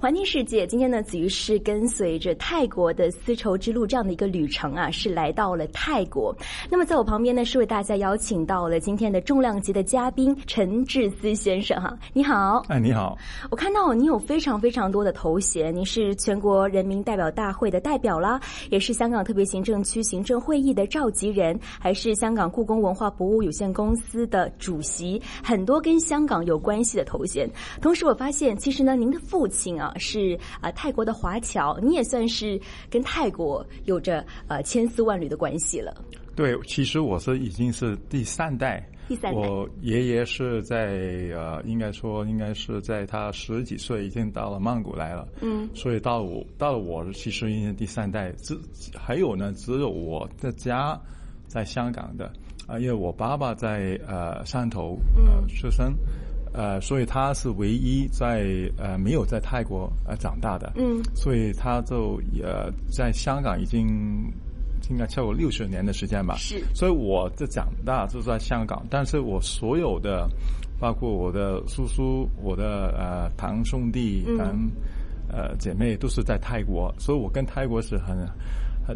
环境世界，今天呢，子瑜是跟随着泰国的丝绸之路这样的一个旅程啊，是来到了泰国。那么在我旁边呢，是为大家邀请到了今天的重量级的嘉宾陈志思先生哈，你好。哎，你好。我看到你有非常非常多的头衔，你是全国人民代表大会的代表啦，也是香港特别行政区行政会议的召集人，还是香港故宫文化博物有限公司的主席，很多跟香港有关系的头衔。同时，我发现其实呢，您的父亲啊。是啊，泰国的华侨，你也算是跟泰国有着呃千丝万缕的关系了。对，其实我是已经是第三代。第三代，我爷爷是在呃，应该说应该是在他十几岁已经到了曼谷来了。嗯。所以到我到了我其实已经第三代，只还有呢，只有我的家在香港的啊，因为我爸爸在呃汕头呃出生。呃，所以他是唯一在呃没有在泰国呃长大的，嗯，所以他就呃在香港已经应该超过六十年的时间吧，是，所以我的长大就在香港，但是我所有的，包括我的叔叔、我的呃堂兄弟、堂呃姐妹都是在泰国，所以我跟泰国是很。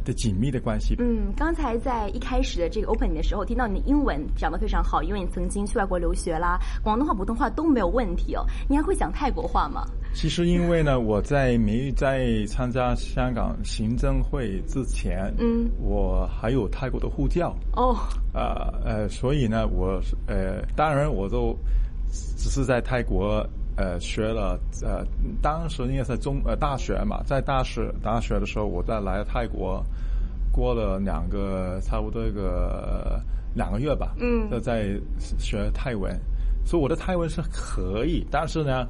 的紧密的关系。嗯，刚才在一开始的这个 opening 的时候，听到你的英文讲得非常好，因为你曾经去外国留学啦，广东话、普通话都没有问题哦。你还会讲泰国话吗？其实因为呢，我在没在参加香港行政会之前，嗯，我还有泰国的护照哦，呃呃，所以呢，我呃，当然我都只是在泰国。呃，学了呃，当时应该在中呃大学嘛，在大学大学的时候，我在来泰国过了两个差不多一个两个月吧，嗯，就在学泰文，所以我的泰文是可以，但是呢，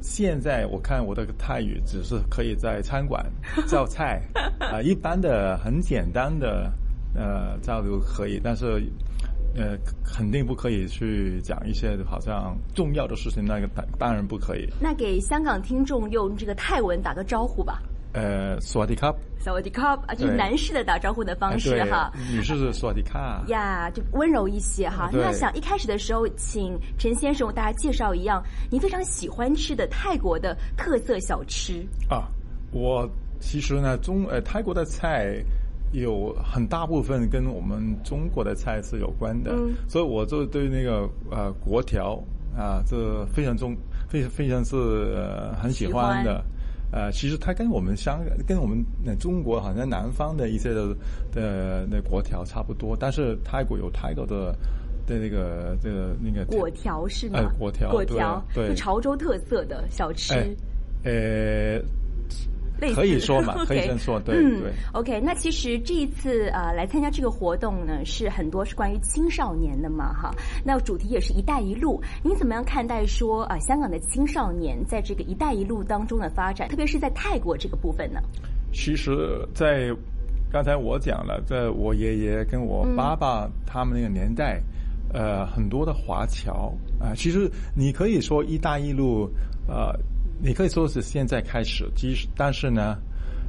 现在我看我的泰语只是可以在餐馆叫菜啊，一般的很简单的呃交流可以，但是。呃，肯定不可以去讲一些好像重要的事情，那个当当然不可以。那给香港听众用这个泰文打个招呼吧。呃，萨瓦迪卡，萨瓦迪卡啊，就是男士的打招呼的方式哈。女士是萨瓦迪卡。呀，就温柔一些哈。那想一开始的时候，请陈先生为大家介绍一样您非常喜欢吃的泰国的特色小吃。啊，我其实呢，中呃泰国的菜。有很大部分跟我们中国的菜是有关的，所以我就对那个呃国条啊，这非常中非常非常是很喜欢的。呃，其实它跟我们香跟我们中国好像南方的一些的的那国条差不多，但是泰国有泰国的的那个这个那个果条是吗？果条果条对潮州特色的小吃。呃。可以说嘛，可以这么说，对对。OK，那其实这一次呃来参加这个活动呢，是很多是关于青少年的嘛，哈。那主题也是一带一路，您怎么样看待说啊香港的青少年在这个一带一路当中的发展，特别是在泰国这个部分呢？其实，在刚才我讲了，在我爷爷跟我爸爸他们那个年代，呃，很多的华侨啊，其实你可以说一带一路呃。你可以说是现在开始，其实但是呢，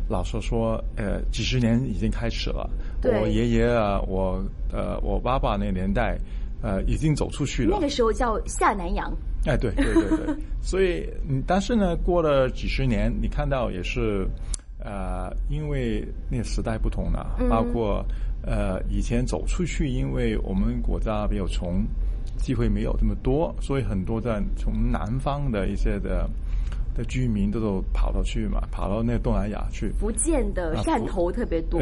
老实说，呃，几十年已经开始了。我爷爷啊，我呃，我爸爸那个年代，呃，已经走出去了。那个时候叫下南洋。哎，对对对对。所以，但是呢，过了几十年，你看到也是，呃，因为那个时代不同了，包括呃，以前走出去，因为我们国家比较穷，机会没有这么多，所以很多在从南方的一些的。的居民都都跑到去嘛，跑到那个东南亚去。福建的汕头特别多。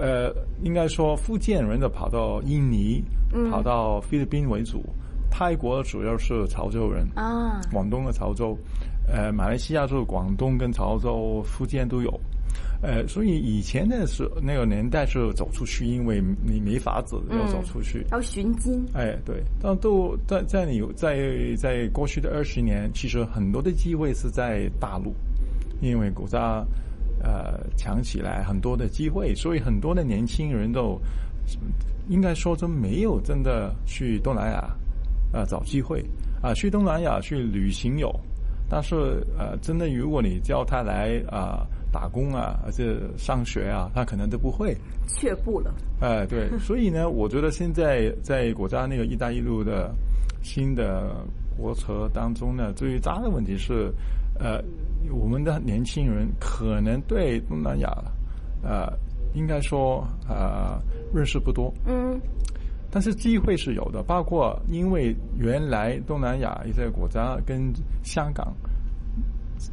呃，应该说福建人都跑到印尼，跑到菲律宾为主。泰国主要是潮州人啊，广东的潮州。呃，马来西亚就是广东跟潮州、福建都有。呃，所以以前的是那个年代是走出去，因为你没法子要走出去，要寻金。哎，对，但都在在你在在过去的二十年，其实很多的机会是在大陆，因为国家呃强起来，很多的机会，所以很多的年轻人都应该说真没有真的去东南亚啊找机会啊，去东南亚去旅行有，但是呃，真的如果你叫他来啊。打工啊，而且上学啊，他可能都不会，却步了。哎，对，所以呢，我觉得现在在国家那个“一带一路”的新的国策当中呢，最大的问题是，呃，我们的年轻人可能对东南亚，呃，应该说呃认识不多。嗯。但是机会是有的，包括因为原来东南亚一些国家跟香港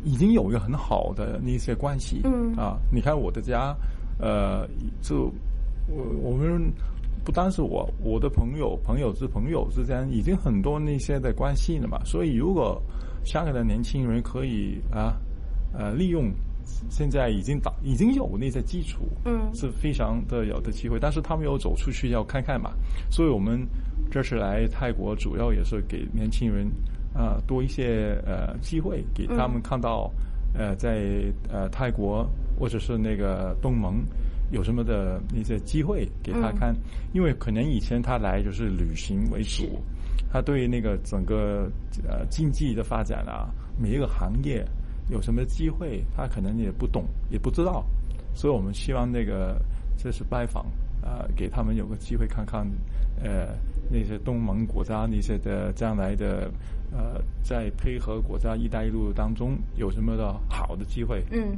已经有一个很好的那些关系。嗯。啊，你看我的家，呃，就我我们不单是我，我的朋友朋友之朋友之间已经很多那些的关系了嘛。所以如果香港的年轻人可以啊，呃，利用。现在已经打已经有那些基础，嗯，是非常的有的机会，但是他们要走出去要看看嘛，所以我们这次来泰国主要也是给年轻人啊多一些呃机会，给他们看到呃在呃泰国或者是那个东盟有什么的那些机会给他看，因为可能以前他来就是旅行为主，他对那个整个呃经济的发展啊，每一个行业。有什么机会，他可能也不懂，也不知道，所以我们希望那个这是拜访，啊，给他们有个机会看看，呃，那些东盟国家那些的将来的，呃，在配合国家“一带一路”当中有什么的好的机会。嗯。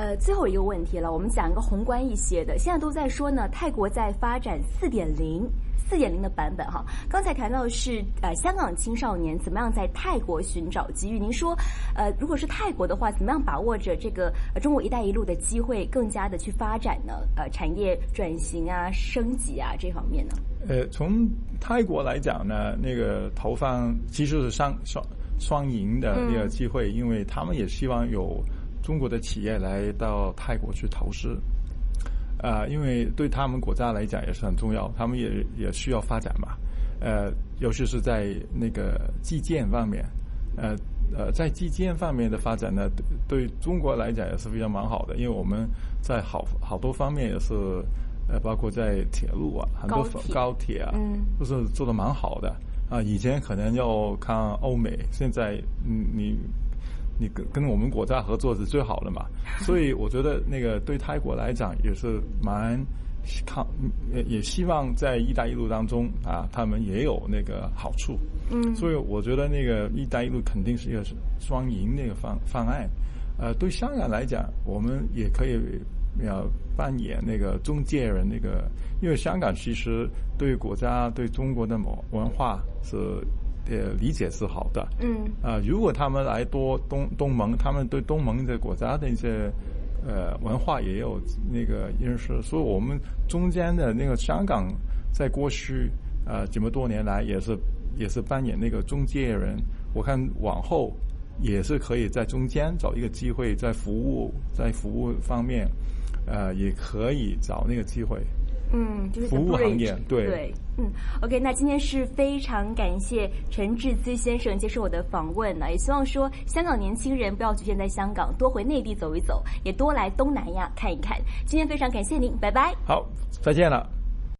呃，最后一个问题了，我们讲一个宏观一些的。现在都在说呢，泰国在发展四点零，四点零的版本哈。刚才谈到的是呃，香港青少年怎么样在泰国寻找机遇？您说，呃，如果是泰国的话，怎么样把握着这个呃中国“一带一路”的机会，更加的去发展呢？呃，产业转型啊、升级啊这方面呢？呃，从泰国来讲呢，那个投放其实是双双双赢的那个机会，因为他们也希望有。中国的企业来到泰国去投资，啊，因为对他们国家来讲也是很重要，他们也也需要发展嘛，呃，尤其是在那个基建方面，呃呃，在基建方面的发展呢，对中国来讲也是非常蛮好的，因为我们在好好多方面也是，呃，包括在铁路啊，很多高铁啊，嗯，都是做的蛮好的啊。以前可能要看欧美，现在嗯你。你跟跟我们国家合作是最好的嘛，所以我觉得那个对泰国来讲也是蛮看也也希望在“一带一路”当中啊，他们也有那个好处。嗯，所以我觉得那个“一带一路”肯定是一个双赢那个方方案。呃，对香港来讲，我们也可以要扮演那个中介人，那个因为香港其实对国家对中国的某文化是。呃，理解是好的。嗯。啊，如果他们来多东东盟，他们对东盟的国家的一些呃文化也有那个认识，所以我们中间的那个香港在过去呃这么多年来也是也是扮演那个中介人。我看往后也是可以在中间找一个机会，在服务在服务方面，呃，也可以找那个机会。嗯，就是服务行业，对对，嗯，OK，那今天是非常感谢陈志资先生接受我的访问呢，也希望说香港年轻人不要局限在香港，多回内地走一走，也多来东南亚看一看。今天非常感谢您，拜拜。好，再见了。